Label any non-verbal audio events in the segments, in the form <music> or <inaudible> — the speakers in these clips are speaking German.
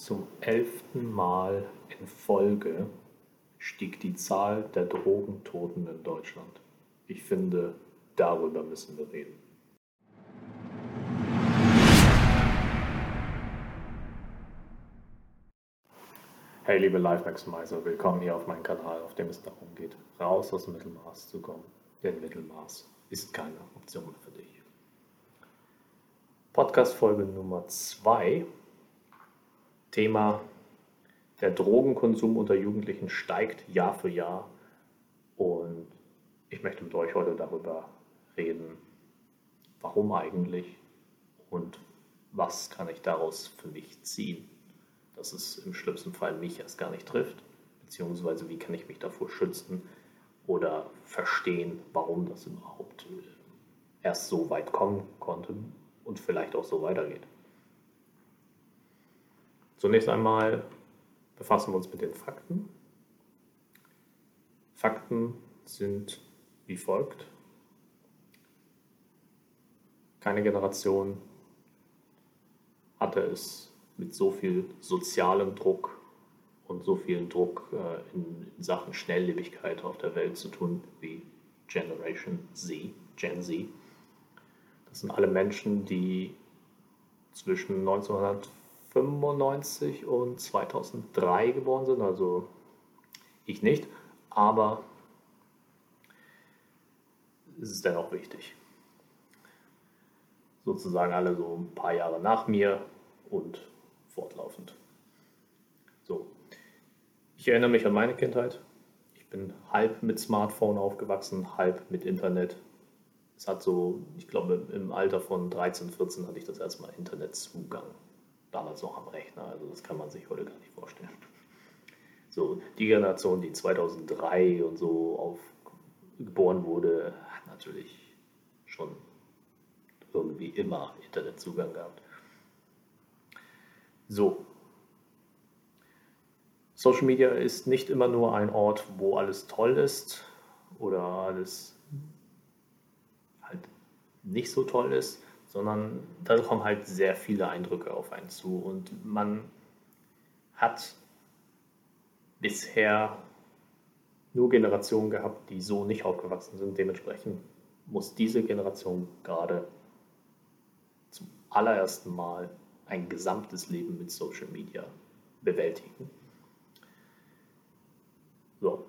Zum elften Mal in Folge stieg die Zahl der Drogentoten in Deutschland. Ich finde, darüber müssen wir reden. Hey liebe Life Maximizer, willkommen hier auf meinem Kanal, auf dem es darum geht, raus aus dem Mittelmaß zu kommen. Denn Mittelmaß ist keine Option für dich. Podcast Folge Nummer 2 Thema der Drogenkonsum unter Jugendlichen steigt Jahr für Jahr und ich möchte mit euch heute darüber reden, warum eigentlich und was kann ich daraus für mich ziehen, dass es im schlimmsten Fall mich erst gar nicht trifft, beziehungsweise wie kann ich mich davor schützen oder verstehen, warum das überhaupt erst so weit kommen konnte und vielleicht auch so weitergeht. Zunächst einmal befassen wir uns mit den Fakten. Fakten sind wie folgt. Keine Generation hatte es mit so viel sozialem Druck und so viel Druck äh, in, Sachen Schnelllebigkeit auf der Welt zu tun wie Generation Z, Gen Z. Das sind alle Menschen, die zwischen 1900 1995 und 2003 geboren sind, also ich nicht, aber es ist dennoch wichtig. Sozusagen alle so ein paar Jahre nach mir und fortlaufend. So, ich erinnere mich an meine Kindheit. Ich bin halb mit Smartphone aufgewachsen, halb mit Internet. Es hat so, ich glaube, im Alter von 13, 14 hatte ich das erstmal Internetzugang damals noch am Rechner. Also das kann man sich heute gar nicht vorstellen. So, die Generation, die 2003 und so geboren wurde, hat natürlich schon irgendwie immer Internetzugang gehabt. So. Social Media ist nicht immer nur ein Ort, wo alles toll ist oder alles halt nicht so toll ist, sondern da kommen halt sehr viele Eindrücke auf einen zu und man hat bisher nur Generationen gehabt, die so nicht aufgewachsen sind. Dementsprechend muss diese Generation gerade zum allerersten Mal ein gesamtes Leben mit Social Media bewältigen. So.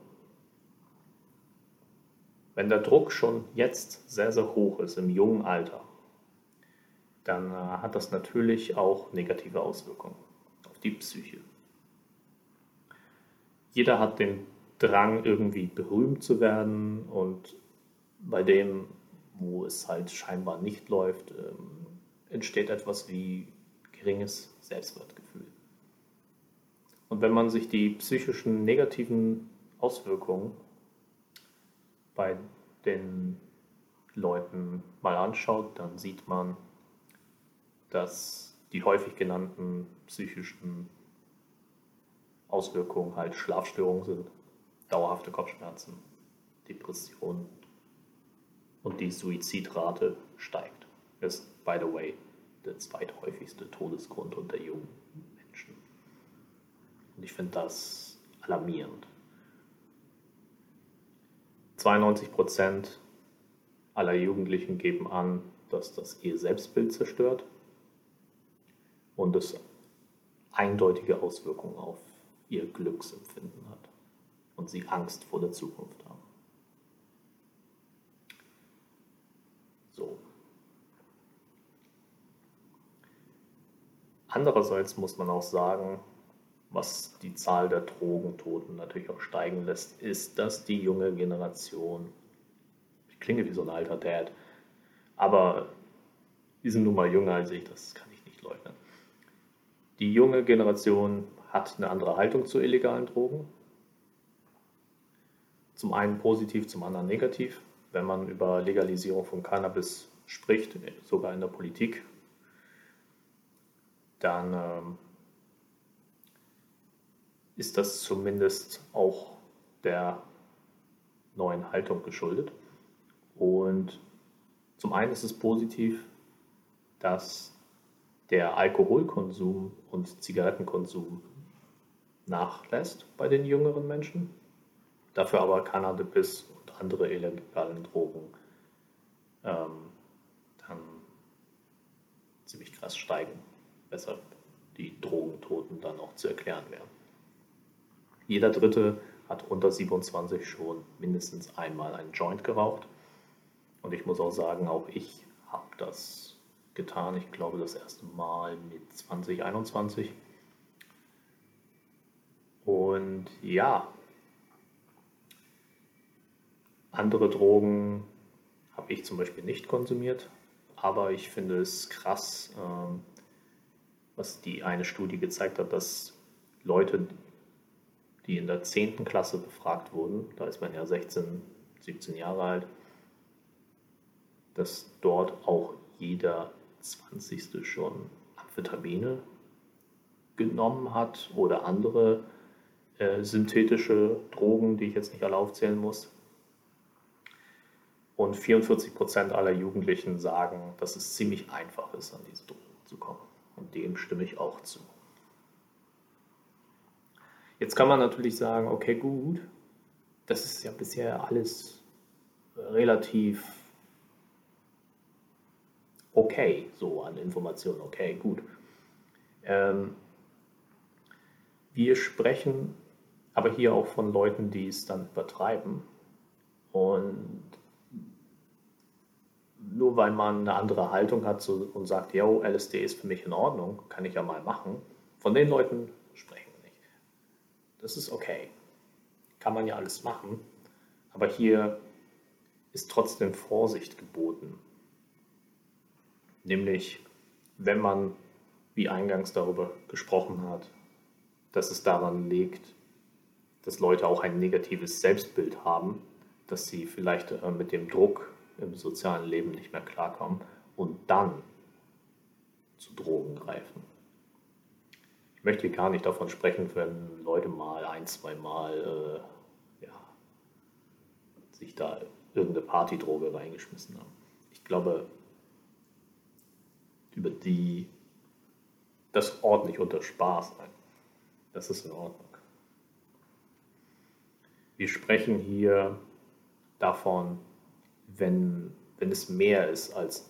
Wenn der Druck schon jetzt sehr, sehr hoch ist im jungen Alter, dann äh, hat das natürlich auch negative Auswirkungen auf die Psyche. Jeder hat den Drang, irgendwie berühmt zu werden und bei dem, wo es halt scheinbar nicht läuft, ähm, entsteht etwas wie geringes Selbstwertgefühl. Und wenn man sich die psychischen negativen Auswirkungen bei den Leuten mal anschaut, dann sieht man, dass die häufig genannten psychischen Auswirkungen halt Schlafstörungen sind, dauerhafte Kopfschmerzen, Depressionen und die Suizidrate steigt. Ist, by the way, der zweithäufigste Todesgrund unter jungen Menschen. Und ich finde das alarmierend. 92 Prozent aller Jugendlichen geben an, dass das ihr Selbstbild zerstört und es eindeutige Auswirkungen auf ihr Glücksempfinden hat und sie Angst vor der Zukunft haben. So. Andererseits muss man auch sagen, was die Zahl der Drogentoten natürlich auch steigen lässt, ist, dass die junge Generation, ich klinge wie so ein alter Dad, aber die sind nun mal jünger als ich, das kann. Die junge Generation hat eine andere Haltung zu illegalen Drogen. Zum einen positiv, zum anderen negativ. Wenn man über Legalisierung von Cannabis spricht, sogar in der Politik, dann ähm, ist das zumindest auch der neuen Haltung geschuldet. Und zum einen ist es positiv, dass der Alkoholkonsum und Zigarettenkonsum nachlässt bei den jüngeren Menschen, dafür aber Cannabis und andere illegalen Drogen ähm, dann ziemlich krass steigen, weshalb die Drogentoten dann auch zu erklären wären. Jeder Dritte hat unter 27 schon mindestens einmal einen Joint geraucht. Und ich muss auch sagen, auch ich habe das getan. Ich glaube, das erste Mal mit 2021. Und ja, andere Drogen habe ich zum Beispiel nicht konsumiert, aber ich finde es krass, ähm, was die eine Studie gezeigt hat, dass Leute, die in der 10. Klasse befragt wurden, da ist man ja 16, 17 Jahre alt, dass dort auch jeder 20. schon Amphetamine genommen hat oder andere äh, synthetische Drogen, die ich jetzt nicht alle aufzählen muss. Und 44 Prozent aller Jugendlichen sagen, dass es ziemlich einfach ist, an diese Drogen zu kommen. Und dem stimme ich auch zu. Jetzt kann man natürlich sagen, okay, gut, das ist ja bisher alles relativ okay, so an Informationen, okay, gut. Ähm, wir sprechen aber hier auch von Leuten, die es dann übertreiben. Und nur weil man eine andere Haltung hat und sagt, yo, LSD ist für mich in Ordnung, kann ich ja mal machen, von den Leuten sprechen wir nicht. Das ist okay. Kann man ja alles machen. Aber hier ist trotzdem Vorsicht geboten. Nämlich, wenn man, wie eingangs darüber gesprochen hat, dass es daran liegt, dass Leute auch ein negatives Selbstbild haben, dass sie vielleicht äh, mit dem Druck im sozialen Leben nicht mehr klarkommen und dann zu Drogen greifen. Ich möchte gar nicht davon sprechen, wenn Leute mal ein, zwei Mal äh, ja, sich da irgendeine Partydroge reingeschmissen haben. Ich glaube, über die das ordentlich unter Spaß ein. Das ist in Ordnung. Wir sprechen hier davon, wenn, wenn es mehr ist als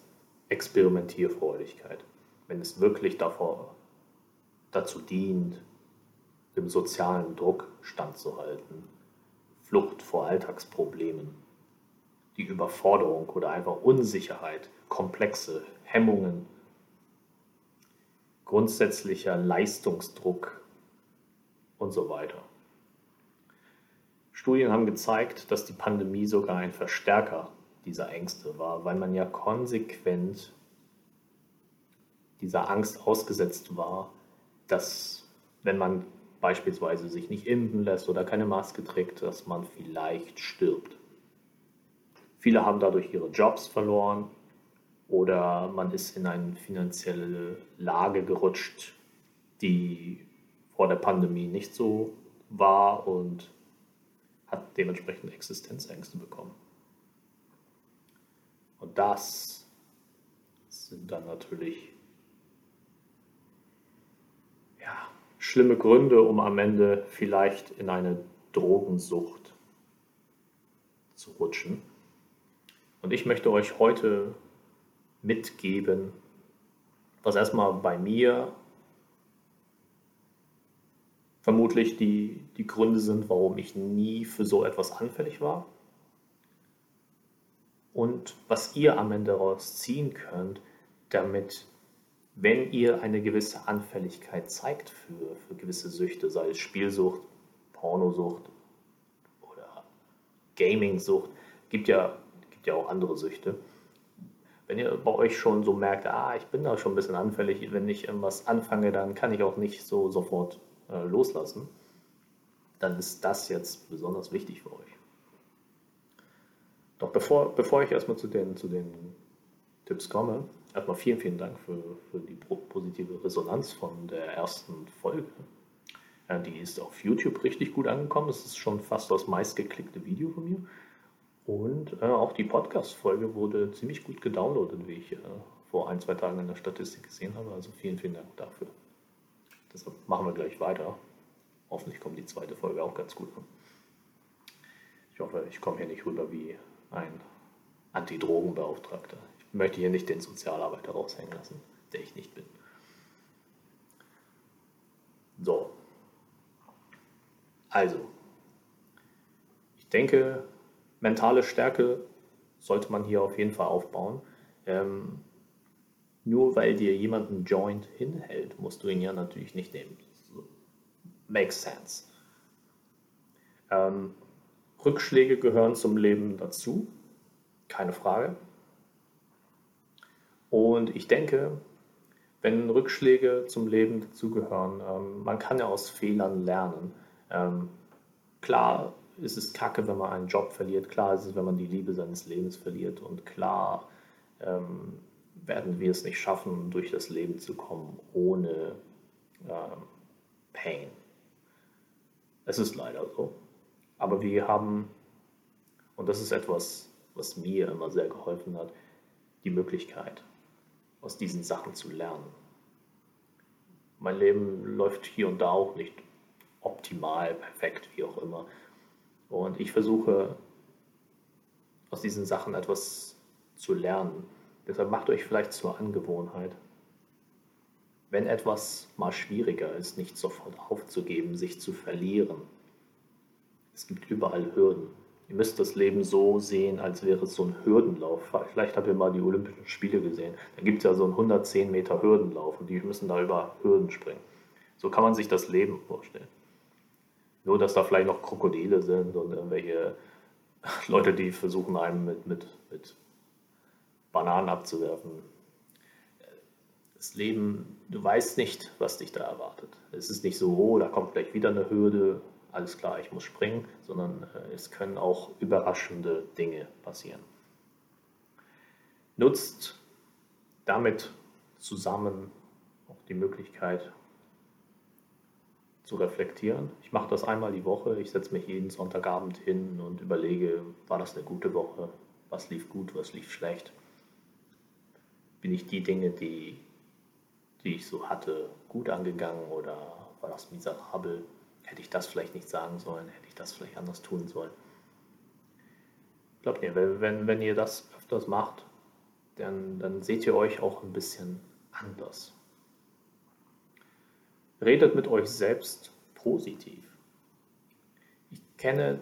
Experimentierfreudigkeit, wenn es wirklich davor, dazu dient, dem sozialen Druck standzuhalten, Flucht vor Alltagsproblemen, die Überforderung oder einfach Unsicherheit, Komplexe, Hemmungen grundsätzlicher Leistungsdruck und so weiter. Studien haben gezeigt, dass die Pandemie sogar ein Verstärker dieser Ängste war, weil man ja konsequent dieser Angst ausgesetzt war, dass wenn man beispielsweise sich nicht impfen lässt oder keine Maske trägt, dass man vielleicht stirbt. Viele haben dadurch ihre Jobs verloren, oder man ist in eine finanzielle Lage gerutscht, die vor der Pandemie nicht so war und hat dementsprechend Existenzängste bekommen. Und das sind dann natürlich ja, schlimme Gründe, um am Ende vielleicht in eine Drogensucht zu rutschen. Und ich möchte euch heute mitgeben, was erstmal bei mir vermutlich die, die Gründe sind, warum ich nie für so etwas anfällig war. Und was ihr am Ende daraus ziehen könnt, damit, wenn ihr eine gewisse Anfälligkeit zeigt für, für gewisse Süchte, sei es Spielsucht, Pornosucht oder Gamingsucht, gibt ja, gibt ja auch andere Süchte, wenn ihr bei euch schon so merkt, ah, ich bin da schon ein bisschen anfällig, wenn ich irgendwas anfange, dann kann ich auch nicht so sofort äh, loslassen, dann ist das jetzt besonders wichtig für euch. Doch bevor, bevor ich erstmal zu den, zu den Tipps komme, erstmal vielen, vielen Dank für, für die positive Resonanz von der ersten Folge. Ja, die ist auf YouTube richtig gut angekommen. Das ist schon fast das meistgeklickte Video von mir. Und äh, auch die Podcast-Folge wurde ziemlich gut gedownloadet, wie ich äh, vor ein, zwei Tagen in der Statistik gesehen habe. Also vielen, vielen Dank dafür. Deshalb machen wir gleich weiter. Hoffentlich kommt die zweite Folge auch ganz gut an. Ich hoffe, ich komme hier nicht rüber wie ein Antidrogenbeauftragter. Ich möchte hier nicht den Sozialarbeiter raushängen lassen, der ich nicht bin. So. Also, ich denke, mentale Stärke sollte man hier auf jeden Fall aufbauen. Ähm, nur weil dir jemand einen Joint hinhält, musst du ihn ja natürlich nicht nehmen. Makes sense. Ähm, Rückschläge gehören zum Leben dazu, keine Frage. Und ich denke, wenn Rückschläge zum Leben dazugehören, ähm, man kann ja aus Fehlern lernen. Ähm, klar ist es kacke, wenn man einen Job verliert, klar ist es, wenn man die Liebe seines Lebens verliert und klar ähm, werden wir es nicht schaffen, durch das Leben zu kommen ohne ähm, Pain. Es ist leider so. Aber wir haben, und das ist etwas, was mir immer sehr geholfen hat, die Möglichkeit, aus diesen Sachen zu lernen. Mein Leben läuft hier und da auch nicht optimal, perfekt, wie auch immer. Und ich versuche aus diesen Sachen etwas zu lernen. Deshalb macht euch vielleicht zur Angewohnheit, wenn etwas mal schwieriger ist, nicht sofort aufzugeben, sich zu verlieren. Es gibt überall Hürden. Ihr müsst das Leben so sehen, als wäre es so ein Hürdenlauf. Vielleicht habt ihr mal die Olympischen Spiele gesehen. Da gibt es ja so einen 110 Meter Hürdenlauf und die müssen da über Hürden springen. So kann man sich das Leben vorstellen. Nur, dass da vielleicht noch Krokodile sind und irgendwelche <laughs> Leute, die versuchen, einem mit, mit, mit Bananen abzuwerfen. Das Leben, du weißt nicht, was dich da erwartet. Es ist nicht so, oh, da kommt gleich wieder eine Hürde, alles klar, ich muss springen, sondern äh, es können auch überraschende Dinge passieren. Nutzt damit zusammen auch die Möglichkeit zu reflektieren. Ich mache das einmal die Woche. Ich setze mich jeden Sonntagabend hin und überlege, war das eine gute Woche? Was lief gut, was lief schlecht? Bin ich die Dinge, die, die ich so hatte, gut angegangen oder war das miserabel? hätte ich das vielleicht nicht sagen sollen, hätte ich das vielleicht anders tun sollen. Glaubt mir, wenn, wenn ihr das öfters macht, dann, dann seht ihr euch auch ein bisschen anders. Redet mit euch selbst positiv. Ich kenne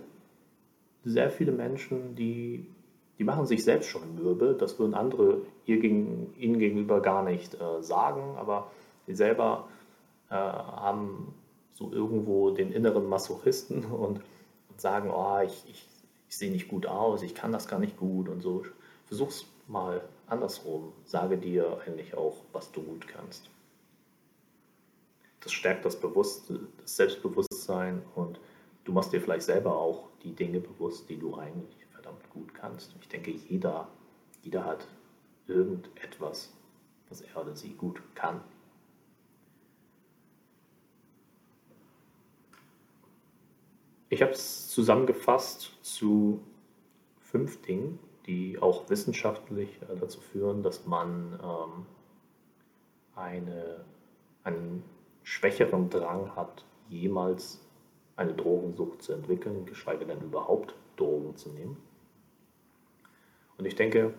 sehr viele Menschen, die, die machen sich selbst schon mürbe. Das würden andere ihr gegen, ihnen gegenüber gar nicht äh, sagen, aber sie selber äh, haben so irgendwo den inneren Masochisten <laughs> und, und sagen, oh, ich, ich, ich sehe nicht gut aus, ich kann das gar nicht gut und so. Versuch's mal andersrum. Sage dir eigentlich auch, was du gut kannst. Das stärkt das, das Selbstbewusstsein und du machst dir vielleicht selber auch die Dinge bewusst, die du eigentlich verdammt gut kannst. Ich denke, jeder, jeder hat irgendetwas, was er oder sie gut kann. Ich habe es zusammengefasst zu fünf Dingen, die auch wissenschaftlich äh, dazu führen, dass man ähm, eine, einen schwächeren Drang hat, jemals eine Drogensucht zu entwickeln, geschweige denn überhaupt Drogen zu nehmen. Und ich denke,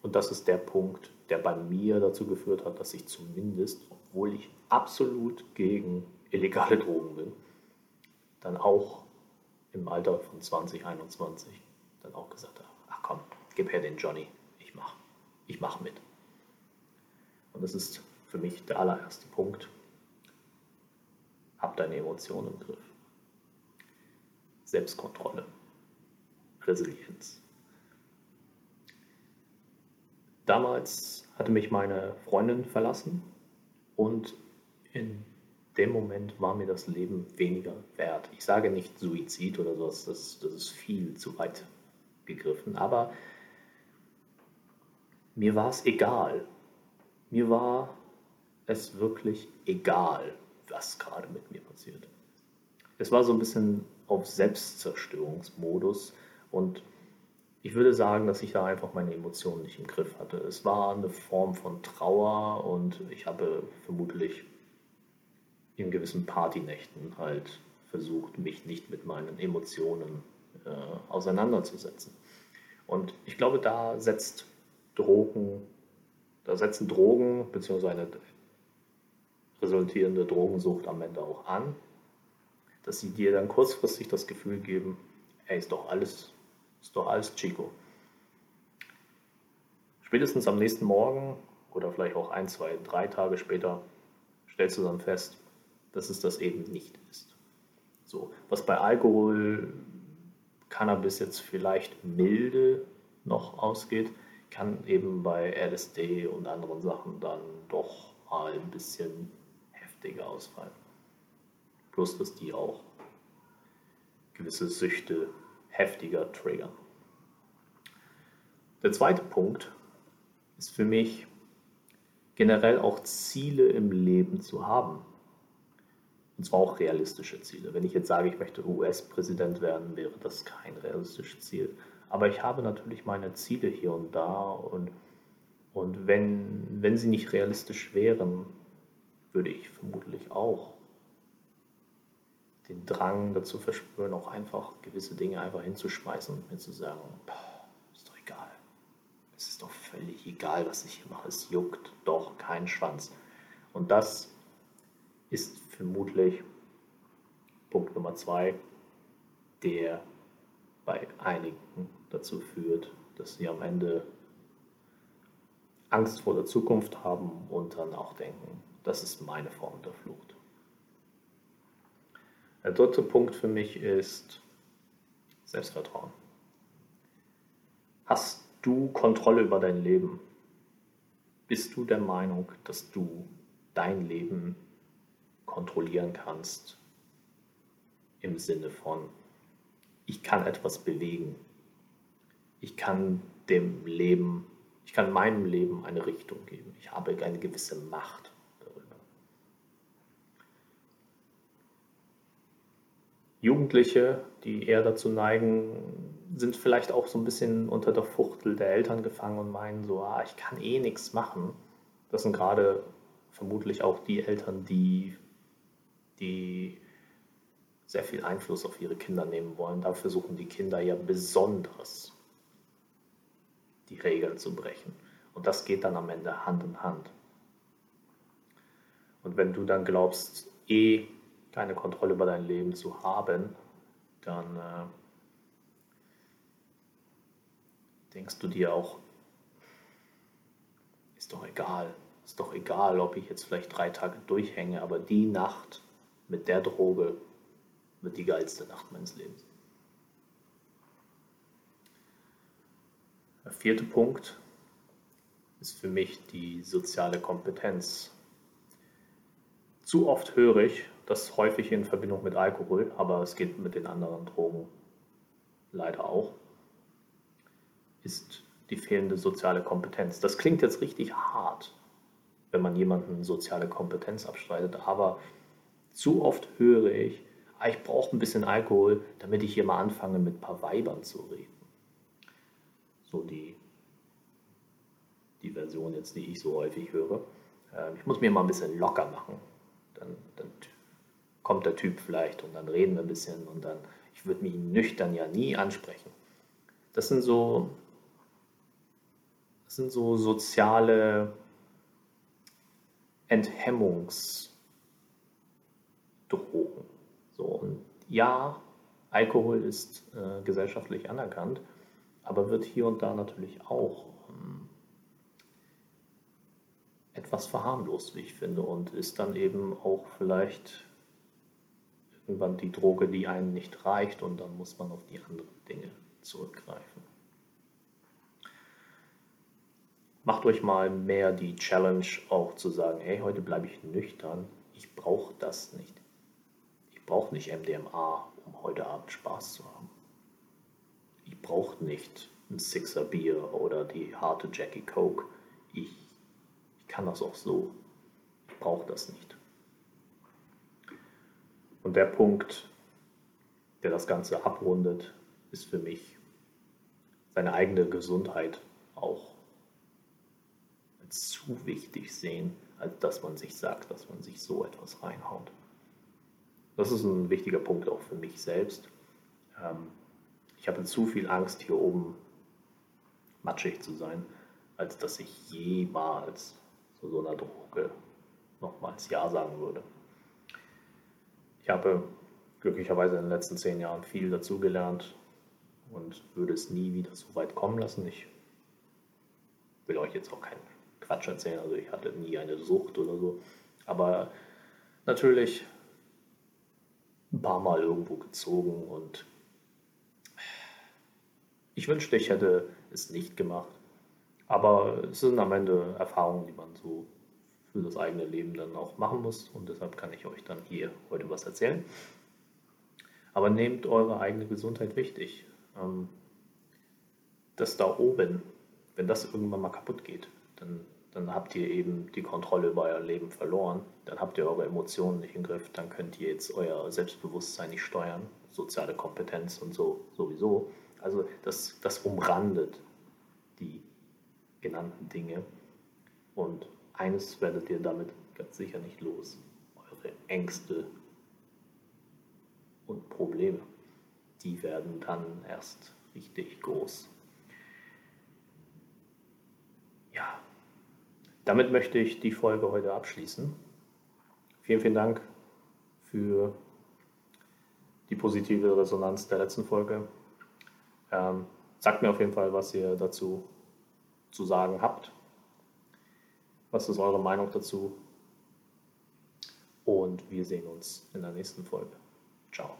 und das ist der Punkt, der bei mir dazu geführt hat, dass ich zumindest, obwohl ich absolut gegen illegale Drogen bin, dann auch im Alter von 20, 21 dann auch gesagt habe, ach komm, gib her den Johnny, ich mach, ich mach mit. Und das ist für mich der allererste Punkt. Hab deine Emotionen im Griff. Selbstkontrolle, Resilienz. Damals hatte mich meine Freundin verlassen und in dem Moment war mir das Leben weniger wert. Ich sage nicht Suizid oder sowas, das, das ist viel zu weit gegriffen, aber mir war es egal. Mir war es wirklich egal, was gerade mit mir passiert. Es war so ein bisschen auf Selbstzerstörungsmodus und ich würde sagen, dass ich da einfach meine Emotionen nicht im Griff hatte. Es war eine Form von Trauer und ich habe vermutlich in gewissen Partynächten halt versucht, mich nicht mit meinen Emotionen äh, auseinanderzusetzen. Und ich glaube, da setzt Drogen, da setzen Drogen bzw. resultierende Drogensucht am Ende auch an, dass sie dir dann kurzfristig das Gefühl geben, ey, ist doch alles, ist doch alles Chico. Spätestens am nächsten Morgen oder vielleicht auch ein, zwei, drei Tage später stellst du dann fest, dass es das eben nicht ist. So, was bei Alkohol, Cannabis jetzt vielleicht milde noch ausgeht, kann eben bei LSD und anderen Sachen dann doch mal ein bisschen heftiger ausfallen. Plus, dass die auch gewisse Süchte heftiger triggern. Der zweite Punkt ist für mich generell auch Ziele im Leben zu haben. Und zwar auch realistische Ziele. Wenn ich jetzt sage, ich möchte US-Präsident werden, wäre das kein realistisches Ziel. Aber ich habe natürlich meine Ziele hier und da und, und wenn, wenn sie nicht realistisch wären, würde ich vermutlich auch den Drang dazu verspüren, auch einfach gewisse Dinge einfach hinzuschmeißen und mir zu sagen, ist doch egal. Es ist doch völlig egal, was ich hier mache. Es juckt doch keinen Schwanz. Und das ist vermutlich Punkt Nummer zwei, der bei einigen dazu führt, dass sie am Ende Angst vor der Zukunft haben und dann auch denken, das ist meine Form der Flucht. Der dritte Punkt für mich ist Selbstvertrauen. Hast du Kontrolle über dein Leben? Bist du der Meinung, dass du dein Leben kontrollieren kannst im Sinne von, ich kann etwas bewegen. Ich kann dem Leben, ich kann meinem Leben eine Richtung geben. Ich habe eine gewisse Macht darüber. Jugendliche, die eher dazu neigen, sind vielleicht auch so ein bisschen unter der Fuchtel der Eltern gefangen und meinen so, ah, ich kann eh nichts machen. Das sind gerade vermutlich auch die Eltern, die die sehr viel Einfluss auf ihre Kinder nehmen wollen. Da versuchen die Kinder ja besonders die Regeln zu brechen. Und das geht dann am Ende Hand in Hand. Und wenn du dann glaubst, eh keine Kontrolle über dein Leben zu haben, dann äh, denkst du dir auch, ist doch egal, ist doch egal, ob ich jetzt vielleicht drei Tage durchhänge, aber die Nacht, mit der Droge wird die geilste Nacht meines Lebens. Der vierte Punkt ist für mich die soziale Kompetenz. Zu oft höre ich, das häufig in Verbindung mit Alkohol, aber es geht mit den anderen Drogen leider auch, ist die fehlende soziale Kompetenz. Das klingt jetzt richtig hart, wenn man jemanden soziale Kompetenz abstreitet, aber zu oft höre ich, ah, ich brauche ein bisschen Alkohol, damit ich hier mal anfange, mit ein paar Weibern zu reden. So die, die Version jetzt, die ich so häufig höre. Ähm, ich muss mir mal ein bisschen locker machen. Dann, dann kommt der Typ vielleicht und dann reden wir ein bisschen und dann, ich würde mich nüchtern ja nie ansprechen. Das sind so, das sind so soziale Enthemmungs- Drogen. So, und ja, Alkohol ist äh, gesellschaftlich anerkannt, aber wird hier und da natürlich auch ähm, etwas verharmlost, wie ich finde, und ist dann eben auch vielleicht irgendwann die Droge, die einen nicht reicht, und dann muss man auf die anderen Dinge zurückgreifen. Macht euch mal mehr die Challenge auch zu sagen, hey, heute bleibe ich nüchtern, ich brauche das nicht brauche nicht MDMA, um heute Abend Spaß zu haben. Ich brauche nicht ein Sixer Bier oder die harte Jackie Coke. Ich, ich kann das auch so. Ich brauche das nicht. Und der Punkt, der das Ganze abrundet, ist für mich seine eigene Gesundheit auch als zu wichtig sehen, als dass man sich sagt, dass man sich so etwas reinhaut. Das ist ein wichtiger Punkt auch für mich selbst. Ähm, ich habe zu viel Angst, hier oben matschig zu sein, als dass ich jemals zu so einer Droge nochmals Ja sagen würde. Ich habe glücklicherweise in den letzten zehn Jahren viel dazugelernt und würde es nie wieder so weit kommen lassen. Ich will euch jetzt auch keinen Quatsch erzählen, also ich hatte nie eine Sucht oder so, aber natürlich ein paar Mal irgendwo gezogen und ich wünschte, ich hätte es nicht gemacht. Aber es sind am Ende Erfahrungen, die man so für das eigene Leben dann auch machen muss. Und deshalb kann ich euch dann hier heute was erzählen. Aber nehmt eure eigene Gesundheit wichtig. Ähm, das da oben, wenn das irgendwann mal kaputt geht, dann, dann habt ihr eben die Kontrolle über euer Leben verloren. Dann habt ihr eure Emotionen nicht im Griff. Dann könnt ihr jetzt euer Selbstbewusstsein nicht steuern. Soziale Kompetenz und so sowieso. Also das, das umrandet die genannten Dinge. Und eines werdet ihr damit ganz sicher nicht los. Eure Ängste und Probleme. Die werden dann erst richtig groß. Ja, damit möchte ich die Folge heute abschließen. Vielen, vielen Dank für die positive Resonanz der letzten Folge. Ähm, sagt mir auf jeden Fall, was ihr dazu zu sagen habt. Was ist eure Meinung dazu? Und wir sehen uns in der nächsten Folge. Ciao.